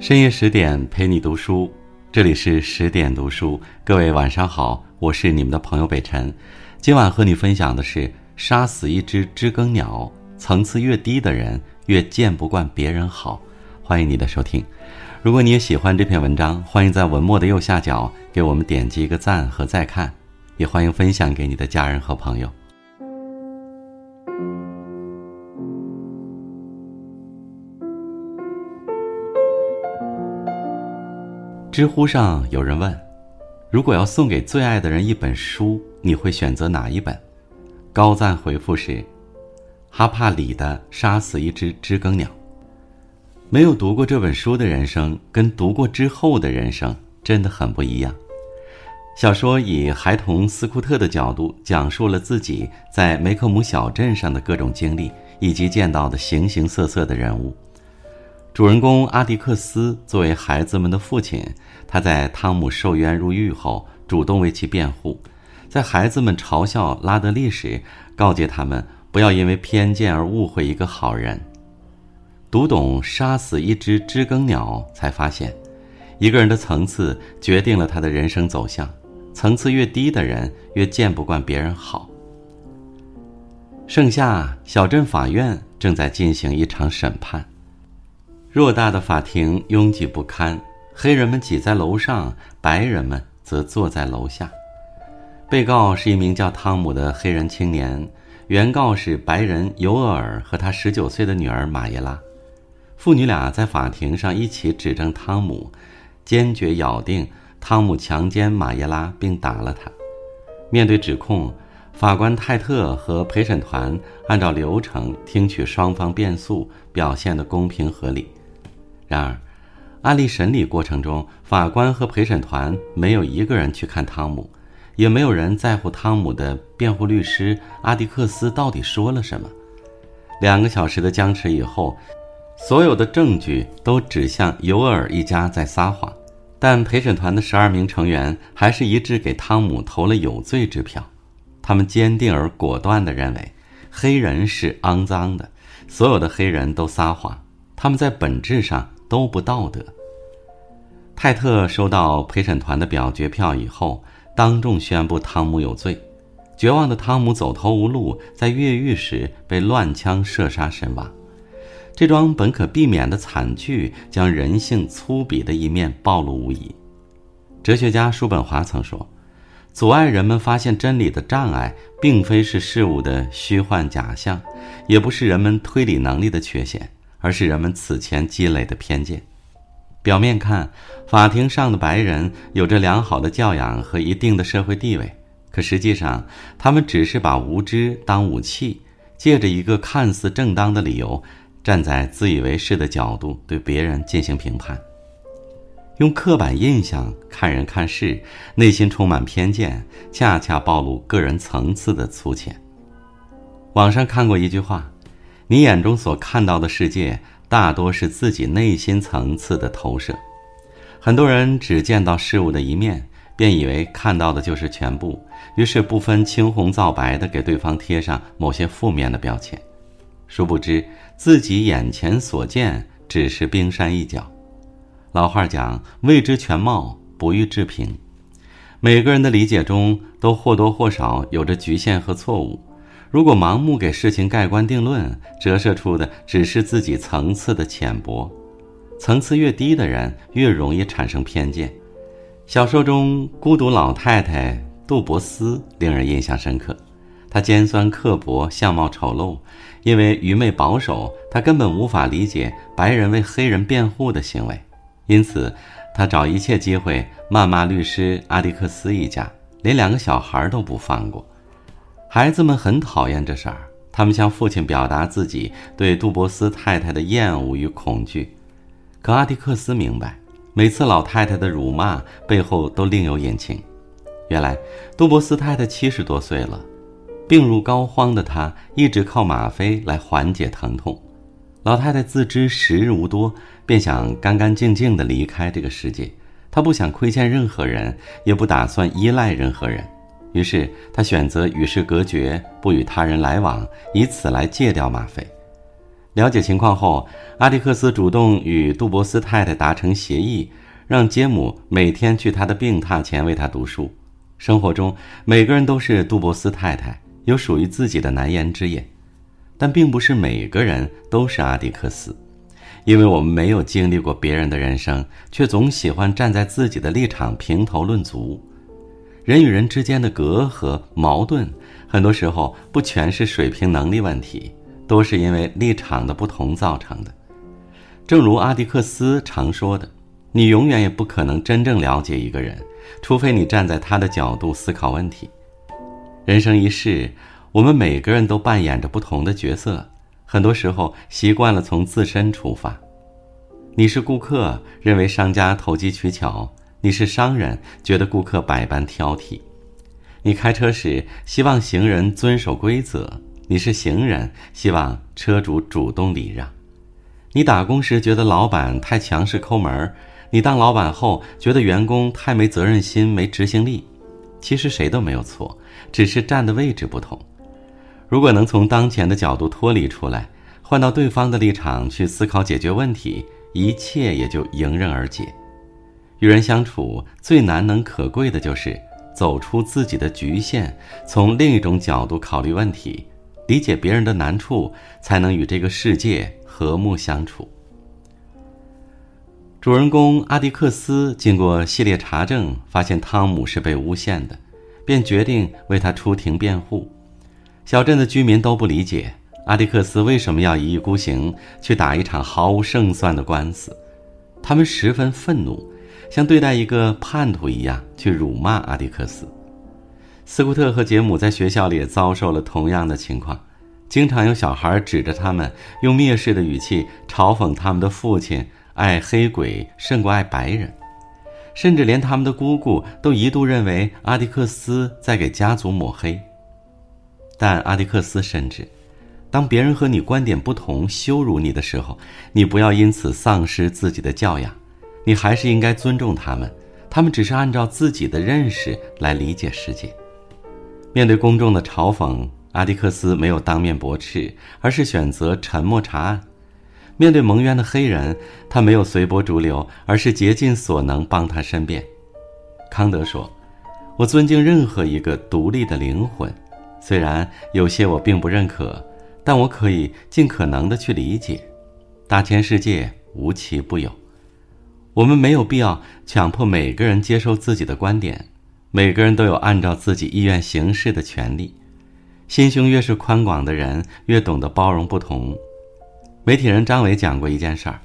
深夜十点陪你读书，这里是十点读书。各位晚上好，我是你们的朋友北辰。今晚和你分享的是：杀死一只知更鸟，层次越低的人越见不惯别人好。欢迎你的收听。如果你也喜欢这篇文章，欢迎在文末的右下角给我们点击一个赞和再看，也欢迎分享给你的家人和朋友。知乎上有人问：“如果要送给最爱的人一本书，你会选择哪一本？”高赞回复是：“哈帕里的《杀死一只知更鸟》。”没有读过这本书的人生，跟读过之后的人生真的很不一样。小说以孩童斯库特的角度，讲述了自己在梅克姆小镇上的各种经历，以及见到的形形色色的人物。主人公阿迪克斯作为孩子们的父亲，他在汤姆受冤入狱后主动为其辩护，在孩子们嘲笑拉德利时，告诫他们不要因为偏见而误会一个好人。读懂杀死一只知更鸟，才发现，一个人的层次决定了他的人生走向，层次越低的人越见不惯别人好。盛夏，小镇法院正在进行一场审判。偌大的法庭拥挤不堪，黑人们挤在楼上，白人们则坐在楼下。被告是一名叫汤姆的黑人青年，原告是白人尤厄尔和他十九岁的女儿玛耶拉。父女俩在法庭上一起指证汤姆，坚决咬定汤姆强奸玛耶拉并打了她。面对指控，法官泰特和陪审团按照流程听取双方辩诉，表现得公平合理。然而，案例审理过程中，法官和陪审团没有一个人去看汤姆，也没有人在乎汤姆的辩护律师阿迪克斯到底说了什么。两个小时的僵持以后，所有的证据都指向尤尔一家在撒谎，但陪审团的十二名成员还是一致给汤姆投了有罪之票。他们坚定而果断地认为，黑人是肮脏的，所有的黑人都撒谎，他们在本质上。都不道德。泰特收到陪审团的表决票以后，当众宣布汤姆有罪。绝望的汤姆走投无路，在越狱时被乱枪射杀身亡。这桩本可避免的惨剧，将人性粗鄙的一面暴露无遗。哲学家叔本华曾说：“阻碍人们发现真理的障碍，并非是事物的虚幻假象，也不是人们推理能力的缺陷。”而是人们此前积累的偏见。表面看，法庭上的白人有着良好的教养和一定的社会地位，可实际上，他们只是把无知当武器，借着一个看似正当的理由，站在自以为是的角度对别人进行评判，用刻板印象看人看事，内心充满偏见，恰恰暴露个人层次的粗浅。网上看过一句话。你眼中所看到的世界，大多是自己内心层次的投射。很多人只见到事物的一面，便以为看到的就是全部，于是不分青红皂白的给对方贴上某些负面的标签。殊不知，自己眼前所见只是冰山一角。老话讲：“未知全貌，不予置评。”每个人的理解中，都或多或少有着局限和错误。如果盲目给事情盖棺定论，折射出的只是自己层次的浅薄。层次越低的人，越容易产生偏见。小说中孤独老太太杜博斯令人印象深刻。她尖酸刻薄，相貌丑陋，因为愚昧保守，她根本无法理解白人为黑人辩护的行为。因此，她找一切机会谩骂律师阿迪克斯一家，连两个小孩都不放过。孩子们很讨厌这事儿，他们向父亲表达自己对杜博斯太太的厌恶与恐惧。可阿迪克斯明白，每次老太太的辱骂背后都另有隐情。原来，杜博斯太太七十多岁了，病入膏肓的她一直靠吗啡来缓解疼痛。老太太自知时日无多，便想干干净净地离开这个世界。她不想亏欠任何人，也不打算依赖任何人。于是他选择与世隔绝，不与他人来往，以此来戒掉吗啡。了解情况后，阿迪克斯主动与杜博斯太太达成协议，让杰姆每天去他的病榻前为他读书。生活中，每个人都是杜博斯太太，有属于自己的难言之隐，但并不是每个人都是阿迪克斯，因为我们没有经历过别人的人生，却总喜欢站在自己的立场评头论足。人与人之间的隔阂、矛盾，很多时候不全是水平能力问题。都是因为立场的不同造成的。正如阿迪克斯常说的：“你永远也不可能真正了解一个人，除非你站在他的角度思考问题。”人生一世，我们每个人都扮演着不同的角色，很多时候习惯了从自身出发。你是顾客，认为商家投机取巧；你是商人，觉得顾客百般挑剔。你开车时，希望行人遵守规则。你是行人，希望车主主动礼让；你打工时觉得老板太强势抠门儿；你当老板后觉得员工太没责任心、没执行力。其实谁都没有错，只是站的位置不同。如果能从当前的角度脱离出来，换到对方的立场去思考解决问题，一切也就迎刃而解。与人相处最难能可贵的就是走出自己的局限，从另一种角度考虑问题。理解别人的难处，才能与这个世界和睦相处。主人公阿迪克斯经过系列查证，发现汤姆是被诬陷的，便决定为他出庭辩护。小镇的居民都不理解阿迪克斯为什么要一意孤行去打一场毫无胜算的官司，他们十分愤怒，像对待一个叛徒一样去辱骂阿迪克斯。斯库特和杰姆在学校里也遭受了同样的情况，经常有小孩指着他们，用蔑视的语气嘲讽他们的父亲爱黑鬼胜过爱白人，甚至连他们的姑姑都一度认为阿迪克斯在给家族抹黑。但阿迪克斯深知，当别人和你观点不同、羞辱你的时候，你不要因此丧失自己的教养，你还是应该尊重他们，他们只是按照自己的认识来理解世界。面对公众的嘲讽，阿迪克斯没有当面驳斥，而是选择沉默查案。面对蒙冤的黑人，他没有随波逐流，而是竭尽所能帮他申辩。康德说：“我尊敬任何一个独立的灵魂，虽然有些我并不认可，但我可以尽可能的去理解。大千世界无奇不有，我们没有必要强迫每个人接受自己的观点。”每个人都有按照自己意愿行事的权利。心胸越是宽广的人，越懂得包容不同。媒体人张伟讲过一件事儿：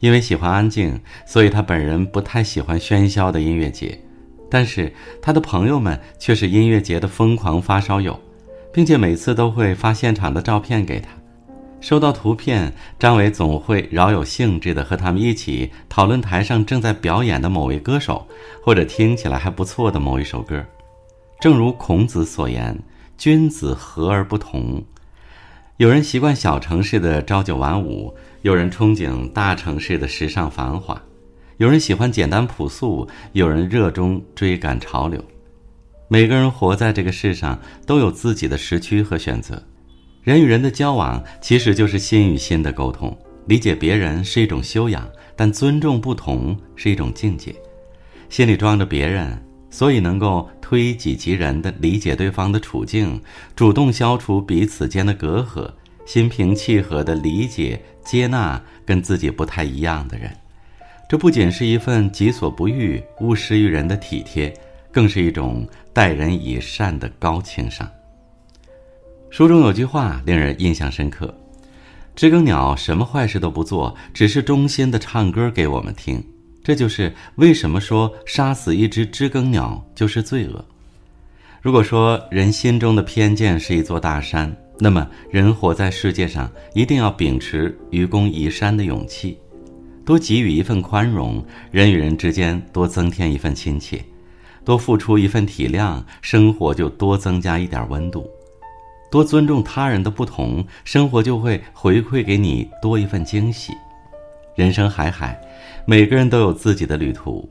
因为喜欢安静，所以他本人不太喜欢喧嚣的音乐节，但是他的朋友们却是音乐节的疯狂发烧友，并且每次都会发现场的照片给他。收到图片，张伟总会饶有兴致地和他们一起讨论台上正在表演的某位歌手，或者听起来还不错的某一首歌。正如孔子所言：“君子和而不同。”有人习惯小城市的朝九晚五，有人憧憬大城市的时尚繁华，有人喜欢简单朴素，有人热衷追赶潮流。每个人活在这个世上，都有自己的时区和选择。人与人的交往其实就是心与心的沟通，理解别人是一种修养，但尊重不同是一种境界。心里装着别人，所以能够推己及人的理解对方的处境，主动消除彼此间的隔阂，心平气和的理解接纳跟自己不太一样的人。这不仅是一份己所不欲、勿施于人的体贴，更是一种待人以善的高情商。书中有句话令人印象深刻：“知更鸟什么坏事都不做，只是忠心的唱歌给我们听。”这就是为什么说杀死一只知更鸟就是罪恶。如果说人心中的偏见是一座大山，那么人活在世界上一定要秉持愚公移山的勇气，多给予一份宽容，人与人之间多增添一份亲切，多付出一份体谅，生活就多增加一点温度。多尊重他人的不同生活就会回馈给你多一份惊喜。人生海海每个人都有自己的旅途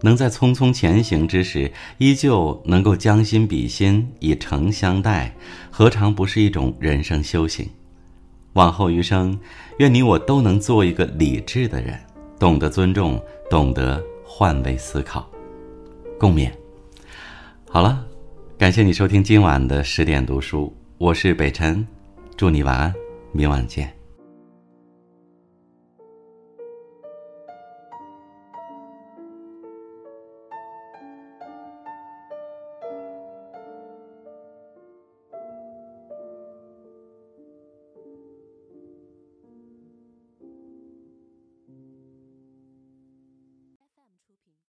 能在匆匆前行之时依旧能够将心比心以诚相待何尝不是一种人生修行？往后余生愿你我都能做一个理智的人懂得尊重懂得换位思考。共勉。好了感谢你收听今晚的十点读书。我是北辰祝你晚安明晚见。